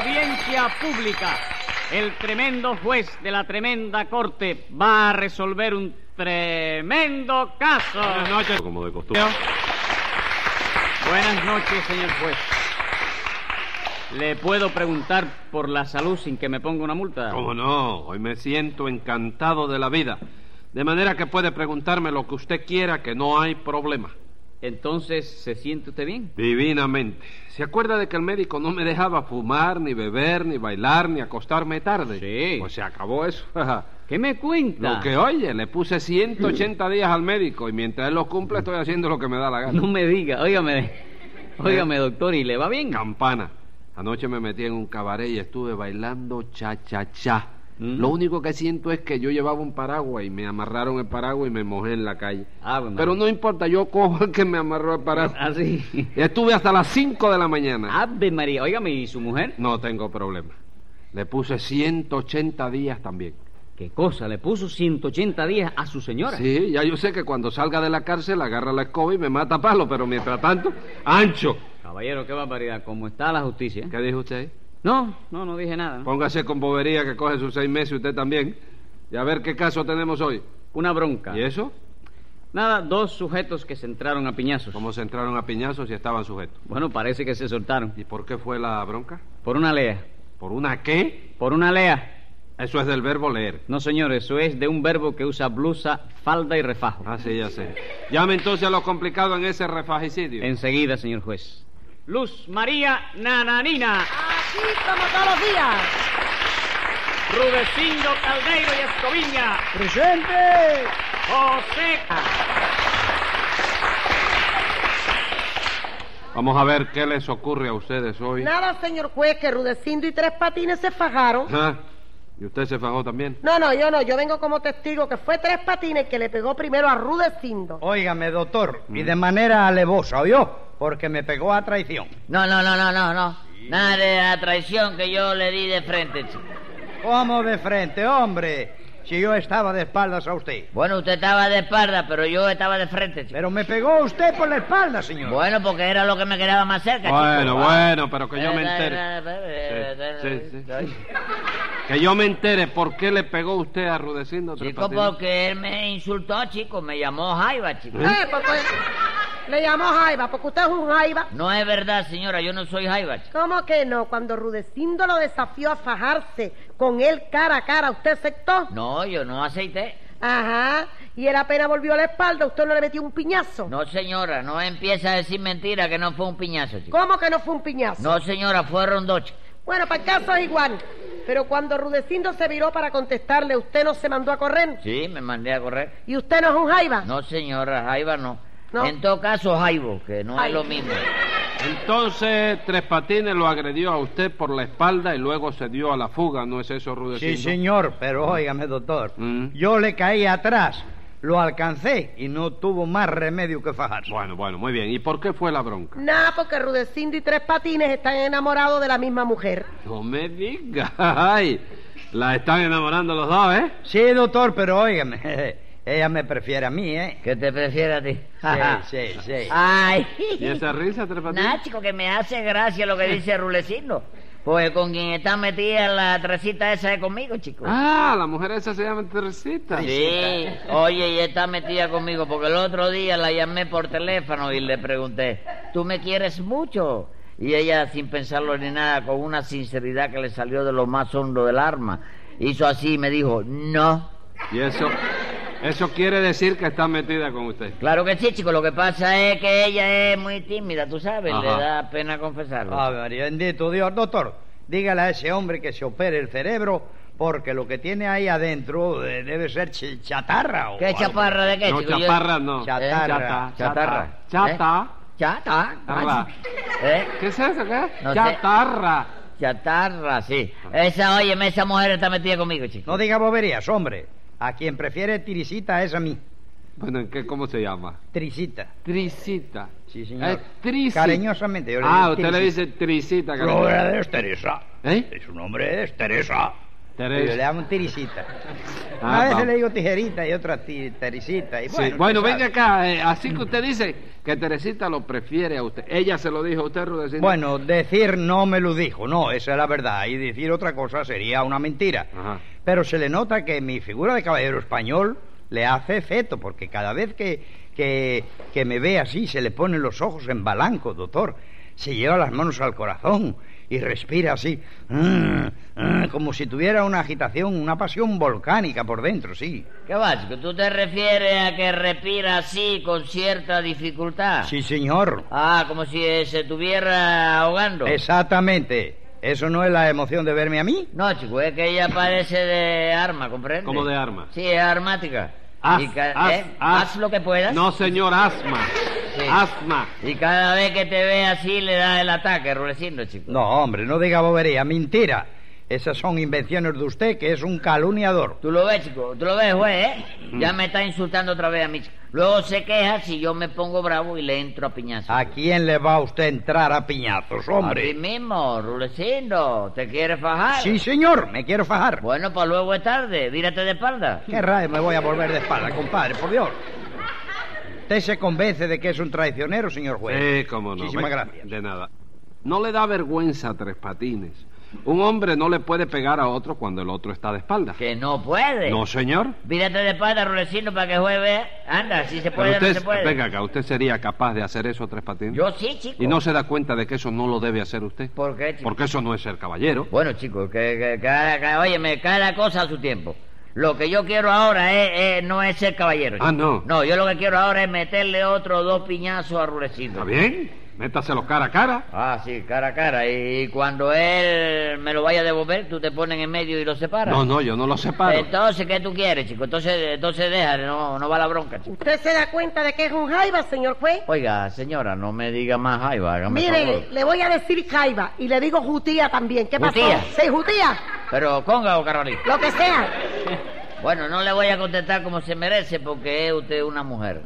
Audiencia pública. El tremendo juez de la tremenda corte va a resolver un tremendo caso. Buenas noches. Como de costumbre. Buenas noches, señor juez. ¿Le puedo preguntar por la salud sin que me ponga una multa? ¿Cómo no? Hoy me siento encantado de la vida. De manera que puede preguntarme lo que usted quiera, que no hay problema. Entonces, ¿se siente usted bien? Divinamente. ¿Se acuerda de que el médico no me dejaba fumar, ni beber, ni bailar, ni acostarme tarde? Sí. Pues se acabó eso. ¿Qué me cuenta? Lo que oye, le puse 180 días al médico y mientras él los cumple estoy haciendo lo que me da la gana. No me diga, óigame, óigame, doctor, ¿y le va bien? Campana. Anoche me metí en un cabaret y estuve bailando cha-cha-cha. Mm. Lo único que siento es que yo llevaba un paraguas y me amarraron el paraguas y me mojé en la calle. Ah, bueno. Pero no importa, yo cojo el que me amarró el paraguas. ¿Ah, sí? Y estuve hasta las 5 de la mañana. Ave María, óigame, ¿y su mujer? No tengo problema. Le puse 180 días también. ¿Qué cosa? ¿Le puso 180 días a su señora? Sí, ya yo sé que cuando salga de la cárcel agarra la escoba y me mata a palo, pero mientras tanto, ancho. Caballero, qué barbaridad. ¿Cómo está la justicia? ¿Qué dijo usted? No, no, no dije nada. ¿no? Póngase con bobería que coge sus seis meses usted también. Y a ver qué caso tenemos hoy. Una bronca. ¿Y eso? Nada, dos sujetos que se entraron a piñazos. ¿Cómo se entraron a piñazos y estaban sujetos? Bueno, parece que se soltaron. ¿Y por qué fue la bronca? Por una lea. ¿Por una qué? Por una lea. Eso es del verbo leer. No, señor, eso es de un verbo que usa blusa, falda y refajo. Ah, sí, ya sé. Llame entonces a lo complicado en ese refagicidio. Enseguida, señor juez. Luz María Nananina, Así como todos los días. Rudecindo Caldeiro y Escoviña, ¡Presente! José. Vamos a ver qué les ocurre a ustedes hoy. Nada, señor juez, que Rudecindo y Tres Patines se fajaron. Ah, ¿Y usted se fajó también? No, no, yo no, yo vengo como testigo que fue Tres Patines que le pegó primero a Rudecindo. Óigame, doctor, y de manera alevosa, ¿oyó? Porque me pegó a traición. No, no, no, no, no, no. Nada de la traición que yo le di de frente, chico. ¿Cómo de frente, hombre? Si yo estaba de espaldas a usted. Bueno, usted estaba de espalda, pero yo estaba de frente, chico. Pero me pegó usted por la espalda, señor. Bueno, porque era lo que me quedaba más cerca, chico. Bueno, Ah. bueno, pero que yo me entere. Sí, sí, sí. Que yo me entere por qué le pegó usted a Rudecindo Chico, porque él me insultó, chico. Me llamó Jaiba, chico. Eh, le llamó Jaiba, porque usted es un Jaiba. No es verdad, señora. Yo no soy Jaiba. ¿Cómo que no? Cuando Rudecindo lo desafió a fajarse con él cara a cara, ¿usted aceptó? No, yo no aceité. Ajá. Y él apenas volvió a la espalda, ¿usted no le metió un piñazo? No, señora. No empieza a decir mentira que no fue un piñazo, chico. ¿Cómo que no fue un piñazo? No, señora. Fueron dos, chico. Bueno, para el caso es igual. Pero cuando Rudecindo se viró para contestarle, ¿usted no se mandó a correr? Sí, me mandé a correr. ¿Y usted no es un Jaiba? No, señora. Jaiba no. No. En todo caso, Jaibo, que no es Jaibo. lo mismo. Entonces, Tres Patines lo agredió a usted por la espalda y luego se dio a la fuga, ¿no es eso, Rudecindo? Sí, señor, pero óigame, doctor. Mm. Yo le caí atrás, lo alcancé y no tuvo más remedio que fajarse. Bueno, bueno, muy bien. ¿Y por qué fue la bronca? Nada, porque Rudecindo y Tres Patines están enamorados de la misma mujer. No me diga. Ay, la están enamorando los dos, ¿eh? Sí, doctor, pero óigame, ella me prefiere a mí, ¿eh? ¿Qué te prefiere a ti? Sí, sí, sí. Ay. ¿Y esa risa, Tres Patines? Nada, chico, que me hace gracia lo que dice Rulecino. Pues con quien está metida la tresita esa es conmigo, chico. Ah, la mujer esa se llama Teresita. Sí, oye, y está metida conmigo porque el otro día la llamé por teléfono y le pregunté, ¿tú me quieres mucho? Y ella, sin pensarlo ni nada, con una sinceridad que le salió de lo más hondo del alma, hizo así y me dijo, no. Y eso, eso quiere decir que está metida con usted. Claro que sí, chico, lo que pasa es que ella es muy tímida, tú sabes, le da pena confesarlo. Ave María, bendito Dios. Doctor, dígale a ese hombre que se opere el cerebro porque lo que tiene ahí adentro eh, debe ser ch- chatarra o ¿Qué algo. chaparra de qué, No, chico? Chaparra no. Chatarra. Chata. Chatarra. Chata. Chata. Chatarra. ¿Eh? ¿Qué es eso, qué? No sé. Chatarra. Chatarra, sí. Esa, óyeme, esa mujer está metida conmigo, chico. No diga boberías, hombre. A quien prefiere Tirisita es a mí. Bueno, ¿en qué, ¿cómo se llama? Trisita. Trisita. Sí, señor. Es Trisita. Cariñosamente. yo le Ah, digo usted le dice Trisita. Su cariño. nombre es Teresa. ¿Eh? Y su nombre es Teresa. Teresa. Yo le llamo tirisita. Ah, a veces vamos. le digo tijerita y otra ti- teresita. Y Sí, bueno, venga acá, eh, así que usted dice que Teresita lo prefiere a usted. ¿Ella se lo dijo a usted, Rudecindo? Bueno, decir no me lo dijo, no, esa es la verdad. Y decir otra cosa sería una mentira. Ajá. Pero se le nota que mi figura de caballero español le hace efecto, porque cada vez que, que, que me ve así, se le ponen los ojos en balanco, doctor. Se lleva las manos al corazón y respira así, mm, mm, como si tuviera una agitación, una pasión volcánica por dentro, sí. ¿Qué va, chico? ¿Tú te refieres a que respira así con cierta dificultad? Sí, señor. Ah, como si eh, se estuviera ahogando. Exactamente. ¿Eso no es la emoción de verme a mí? No, chico, es que ella parece de arma, ¿comprende? ¿Cómo de arma? Sí, es armática. Haz, Y ca- haz, ¿eh? haz. Haz lo que puedas. No, señor, asma. Sí. Asma. Y cada vez que te ve así le da el ataque, Rulecindo, chico. No, hombre, no diga bobería, mentira. Esas son invenciones de usted, que es un calumniador. Tú lo ves, chico, tú lo ves, juez, ¿eh? Mm. Ya me está insultando otra vez a mí. Luego se queja si yo me pongo bravo y le entro a piñazo. ¿A quién le va usted a entrar a piñazos, A ti hombre? mismo, Rulecindo. ¿Te quieres fajar? Sí, señor, me quiero fajar. Bueno, pues luego es tarde. Vírate de espalda. ¿Qué rayo me voy a volver de espalda, compadre? Por Dios. ¿Usted se convence de que es un traicionero, señor juez? Sí, cómo no. Muchísimas gracias. De nada. No le da vergüenza a Tres Patines. Un hombre no le puede pegar a otro cuando el otro está de espalda. Que no puede. No, señor. Vírate de espalda, Rulecindo, para que vea. Anda, si se puede Pero o no usted, se puede. venga acá, ¿usted sería capaz de hacer eso, Tres Patines? Yo sí, chico. ¿Y no se da cuenta de que eso no lo debe hacer usted? ¿Por qué, chico? Porque eso no es ser caballero. Bueno, chicos, que, que cada, óyeme, cada cosa a su tiempo. Lo que yo quiero ahora es, es- no es ser caballero. Ah, chico. no. No, yo lo que quiero ahora es meterle otro dos piñazos a Rulecindo. ¿Está bien? Métaselo cara a cara. Ah, sí, cara a cara. Y cuando él me lo vaya a devolver, tú te pones en medio y lo separas. No, no, yo no lo separo. Entonces, ¿qué tú quieres, chico? Entonces, entonces deja, no, no va la bronca, chico. ¿Usted se da cuenta de que es un jaiba, señor juez? Oiga, señora, no me diga más jaiba, hágame Mire, favor. le voy a decir jaiba y le digo jutía también. ¿Qué pasó? ¿Jutía? Sí, jutía. Pero conga o Carolina. Lo que sea. Bueno, no le voy a contestar como se merece porque es usted una mujer.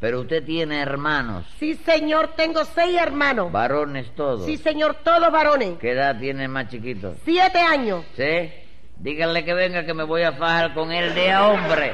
Pero usted tiene hermanos, Sí, señor, tengo seis hermanos. varones todos. Sí, señor, todos varones. ¿Qué edad tiene el más chiquito? Siete años. ¿Sí? Díganle que venga que me voy a fajar con él de a hombre.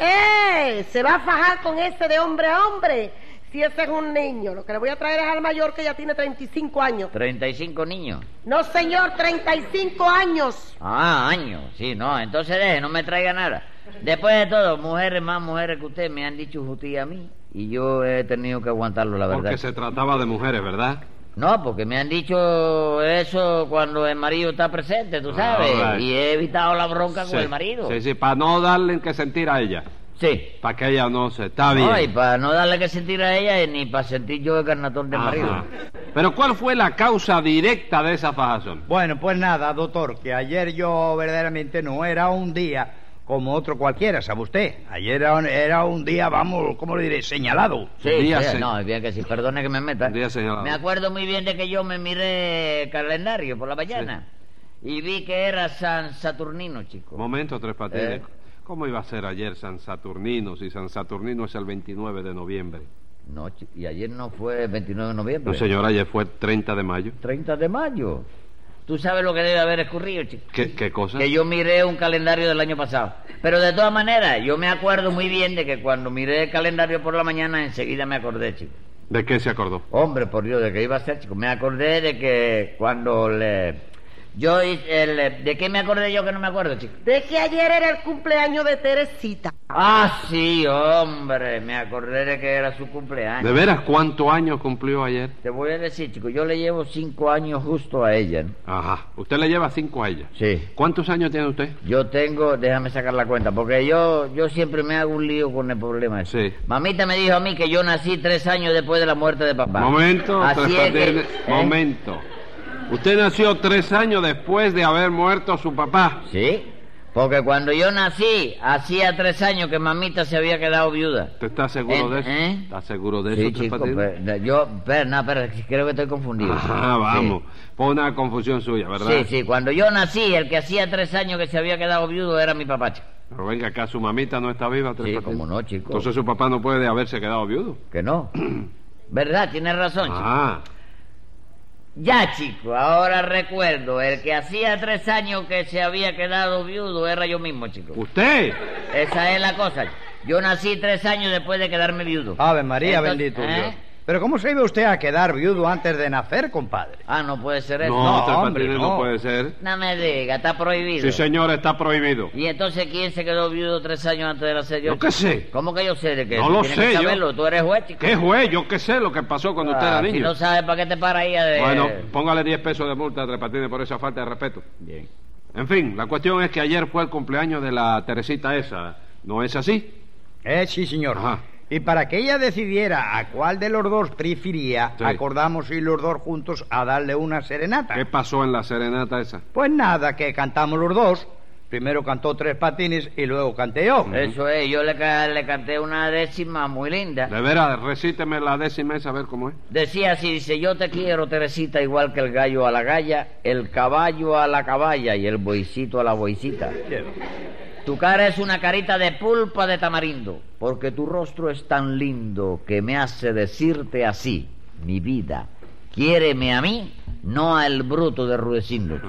¡Eh! Se va a fajar con ese de hombre a hombre. Si ese es un niño, lo que le voy a traer es al mayor que ya tiene 35 años. 35 niños. No, señor, 35 años. Ah, años. Sí, no, entonces deje, no me traiga nada. Después de todo, mujeres más mujeres que usted me han dicho jutía a mí. Y yo he tenido que aguantarlo, la verdad. Porque se trataba de mujeres, ¿verdad? No, porque me han dicho eso cuando el marido está presente, tú sabes. Ah, right. Y he evitado la bronca Sí. con el marido. Sí, sí, para no darle que sentir a ella. Sí. Para que ella no se... Está bien. No, y para no darle que sentir a ella y ni para sentir yo el carnatón del Ajá. marido. Pero ¿cuál fue la causa directa de esa fajazón? Bueno, pues nada, doctor, que ayer yo verdaderamente no era un día como otro cualquiera, ¿sabe usted? Ayer era un, era un día, vamos, ¿cómo le diré? Señalado. Sí, Día sí, se- no, es bien que sí, perdone que me meta. Día señalado. Me acuerdo muy bien de que yo me miré el calendario por la mañana y vi que era San Saturnino, chico. Momento, Tres Patines. Eh. ¿Cómo iba a ser ayer San Saturnino si San Saturnino es el 29 de noviembre? No, y ayer no fue el 29 de noviembre. No, señor, ayer fue 30 de mayo. 30 de mayo. Tú sabes lo que debe haber escurrido, chico. ¿Qué, qué cosa? Que yo miré un calendario del año pasado. Pero de todas maneras, yo me acuerdo muy bien de que cuando miré el calendario por la mañana, enseguida me acordé, chico. ¿De qué se acordó? Hombre, por Dios, de que iba a ser, chico. Me acordé de que cuando le... Yo, hice el- ¿de qué me acordé yo que no me acuerdo, chico? De que ayer era el cumpleaños de Teresita. Ah, sí, hombre, me acordé de que era su cumpleaños. ¿De veras cuántos años cumplió ayer? Te voy a decir, chico, yo le llevo cinco años justo a ella. ¿no? Ajá. Usted le lleva cinco a ella. Sí. ¿Cuántos años tiene usted? Yo tengo, déjame sacar la cuenta, porque yo, yo siempre me hago un lío con el problema ese. Sí. Mamita me dijo a mí que yo nací tres años después de la muerte de papá. Momento, Así es que- ¿eh? momento. Usted nació tres años después de haber muerto su papá. Sí, porque cuando yo nací, hacía tres años que mamita se había quedado viuda. ¿Usted está seguro Eh, de eso? ¿eh? ¿Está seguro de Sí, eso, chico, pero, yo, pero, no, pero creo que estoy confundido. Ajá, vamos. Fue una confusión suya, ¿verdad? Sí, sí, cuando yo nací, el que hacía tres años que se había quedado viudo era mi papá, chico. Pero venga acá, su mamita no está viva, Tres Sí, cómo no, chico. Entonces su papá no puede haberse quedado viudo. Que no. ¿Verdad? Tienes razón, chico. Ah, Ya, chico, ahora recuerdo, el que hacía tres años que se había quedado viudo era yo mismo, chico. ¿Usted? Esa es la cosa. Yo nací tres años después de quedarme viudo. Ave María, Entonces, bendito ¿eh? Dios. Pero ¿cómo se iba usted a quedar viudo antes de nacer, compadre? Ah, no puede ser eso. No, No, Tres hombre, Patines no. no. puede ser. No me diga, está prohibido. Sí, señor, está prohibido. ¿Y entonces quién se quedó viudo tres años antes de nacer yo? Yo qué sé. ¿Cómo que yo sé de qué? No lo Tienes sé, que yo- saberlo, tú eres juez, chico. ¿Qué juez? Yo qué sé lo que pasó cuando usted Ah, era Si niño. no sabes para qué te para ahí a de... Bueno, póngale 10 pesos de multa a Tres Patines por esa falta de respeto. Bien. En fin, la cuestión es que ayer fue el cumpleaños de la Teresita esa. ¿No es así? Eh, sí, señor. Ajá. Y para que ella decidiera a cuál de los dos prefería, Sí. acordamos ir los dos juntos a darle una serenata. ¿Qué pasó en la serenata esa? Pues nada, que cantamos los dos. Primero cantó Tres Patines y luego canté yo. Eso es, yo le, le canté una décima muy linda. De veras, recíteme la décima esa a ver cómo es. Decía así, dice, yo te quiero, Teresita, igual que el gallo a la galla, el caballo a la caballa y el boicito a la boicita. Tu cara es una carita de pulpa de tamarindo, porque tu rostro es tan lindo que me hace decirte así, mi vida, quiéreme a mí, no al bruto de Rudecindo.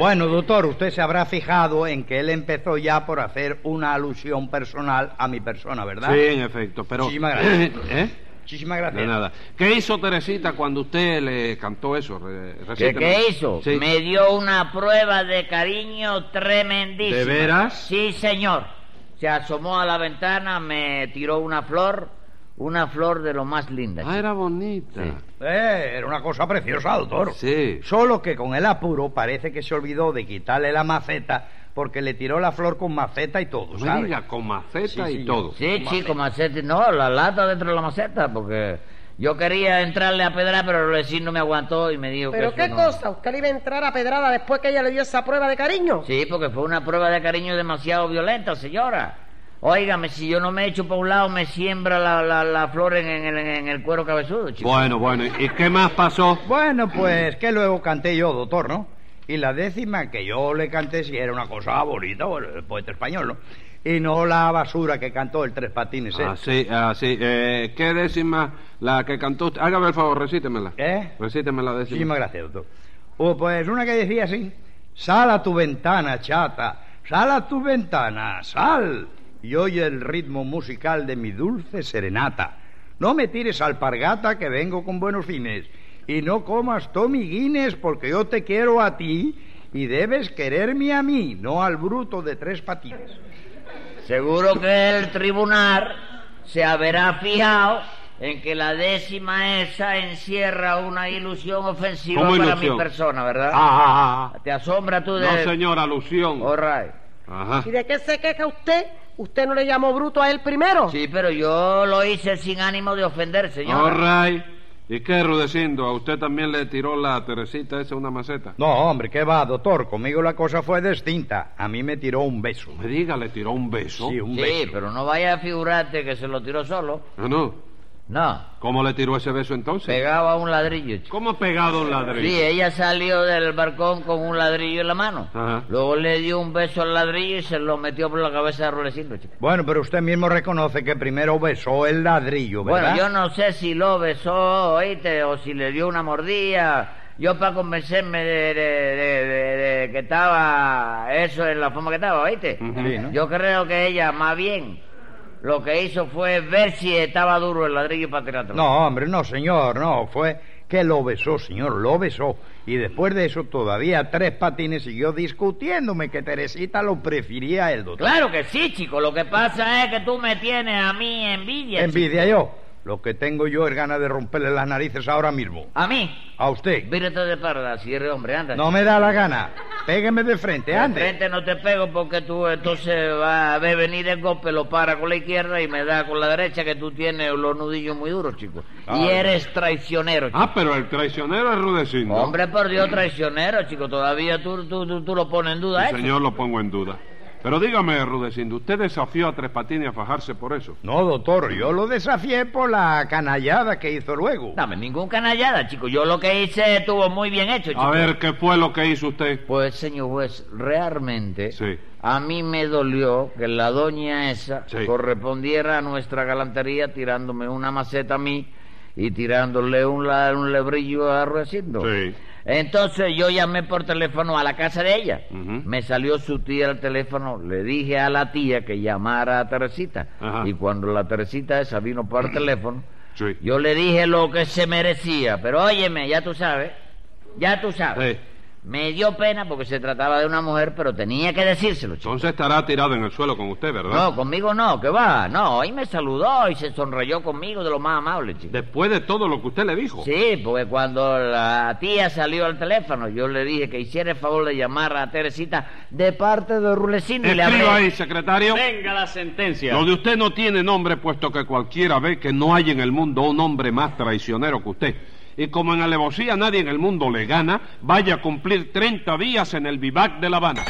Bueno, doctor, usted se habrá fijado en que él empezó ya por hacer una alusión personal a mi persona, ¿verdad? Sí, en efecto, pero... Muchísimas gracias. ¿Eh? Muchísimas gracias. De nada. ¿Qué hizo Teresita cuando usted le cantó eso? Re- ¿Qué, qué hizo? Sí. Me dio una prueba de cariño tremendísima. ¿De veras? Sí, señor. Se asomó a la ventana, me tiró una flor, una flor de lo más linda. Ah, era bonita. Sí. Eh, era una cosa preciosa, doctor. Sí. Solo que con el apuro parece que se olvidó de quitarle la maceta porque le tiró la flor con maceta y todo, No ¿sabe? me diga, con maceta Sí, y señor. todo. Sí, chico, maceta. No, la lata dentro de la maceta, porque yo quería entrarle a pedrar, pero el vecino me aguantó y me dijo ¿Pero que qué eso no- cosa? ¿Usted le iba a entrar a pedrada después que ella le dio esa prueba de cariño? Sí, porque fue una prueba de cariño demasiado violenta, señora. Óigame, si yo no me echo para un lado, me siembra la, la, la flor en, en el- en el cuero cabezudo, chico. Bueno, bueno. ¿Y qué más pasó? Bueno, pues que luego canté yo, doctor, ¿no? Y la décima que yo le canté sí era una cosa bonita, el poeta español, ¿no? Y no la basura que cantó el Tres Patines, ¿eh? Ah, sí, ah, sí. Eh, ¿Qué décima la que cantó usted? Hágame el favor, recítemela. ¿Eh? Recíteme la décima. Muchísimas gracias, doctor. Oh, pues una que decía así: Sal a tu ventana, chata, sal a tu ventana, sal. Y oye el ritmo musical de mi dulce serenata. No me tires alpargata que vengo con buenos fines. Y no comas Tommy Guinness porque yo te quiero a ti y debes quererme a mí, no al bruto de tres patines. Seguro que el tribunal se habrá fijado en que la décima esa encierra una ilusión ofensiva ¿Cómo para ilusión? mi persona, ¿verdad? Ah, ah, ah. ¿Te asombra tú de...? No, señor, alusión. All right. Ajá. ¿Y de qué se queja usted? ¿Usted no le llamó bruto a él primero? Sí, pero yo lo hice sin ánimo de ofender, señor. All right. ¿Y qué, Rudecindo? ¿A usted también le tiró la Teresita esa una maceta? No, hombre, ¿qué va, doctor? Conmigo la cosa fue distinta. A mí me tiró un beso. Me diga, le tiró un beso. Sí, un Sí, beso. pero no vaya a figurarte que se lo tiró solo. Ah, no. No, ¿Cómo le tiró ese beso entonces? pegaba un ladrillo. chico. ¿Cómo pegado un ladrillo? Sí, ella salió del balcón con un ladrillo en la mano. Ajá. Luego le dio un beso al ladrillo y se lo metió por la cabeza de Rulecindo, chico. Bueno, pero usted mismo reconoce que primero besó el ladrillo, ¿verdad? Bueno, yo no sé si lo besó, oíste, o si le dio una mordida. Yo para convencerme de, de- de- de- de que estaba eso en la forma que estaba, oíste. Ujú. Sí, ¿no? Yo creo que ella más bien lo que hizo fue ver si estaba duro el ladrillo para tirarlo. No, hombre, no, señor, no. Fue que lo besó, señor, lo besó. Y después de eso, todavía tres patines siguió discutiéndome que Teresita lo prefería a él, doctor. Claro que sí, chico. Lo que pasa es que tú me tienes a mí envidia. chico. Envidia yo. Lo que tengo yo es ganas de romperle las narices ahora mismo. A mí. A usted. Vírate de parda, si eres hombre, anda. No me da la gana. Pégueme de frente, De ande. frente no te pego porque tú entonces vas a ver venir el golpe, lo para con la izquierda y me da con la derecha que tú tienes los nudillos muy duros, chico. Ah, y eres traicionero, chico. Ah, pero el traicionero es Rudecindo. Hombre, por Dios, traicionero, chico. Todavía tú, tú, tú, tú lo pones en duda, Sí, ¿eh? señor, lo pongo en duda. Pero dígame, Rudecindo, ¿usted desafió a Tres Patines a fajarse por eso? No, doctor, yo lo desafié por la canallada que hizo luego. Dame ningún canallada, chico. Yo lo que hice estuvo muy bien hecho, chico. A ver, ¿qué fue lo que hizo usted? Pues, señor juez, realmente Sí. a mí me dolió que la doña esa Sí. correspondiera a nuestra galantería tirándome una maceta a mí y tirándole un, la- un lebrillo a Rudecindo. Sí. Entonces yo llamé por teléfono a la casa de ella. Me salió su tía al teléfono, le dije a la tía que llamara a Teresita. Y cuando la Teresita esa vino por teléfono, Sí. yo le dije lo que se merecía. Pero óyeme, ya tú sabes, ya tú sabes. Sí. Me dio pena porque se trataba de una mujer, pero tenía que decírselo, chico. Entonces estará tirado en el suelo con usted, ¿verdad? No, conmigo no, que va, no. Y me saludó y se sonrayó conmigo de lo más amable, chico. Después de todo lo que usted le dijo. Sí, porque cuando la tía salió al teléfono, yo le dije que hiciera el favor de llamar a Teresita de parte de Rulecindo y le hablé. Escriba ahí, secretario. Venga la sentencia. Lo de usted no tiene nombre, puesto que cualquiera ve que no hay en el mundo un hombre más traicionero que usted. Y como en alevosía nadie en el mundo le gana, vaya a cumplir 30 días en el vivac de La Habana.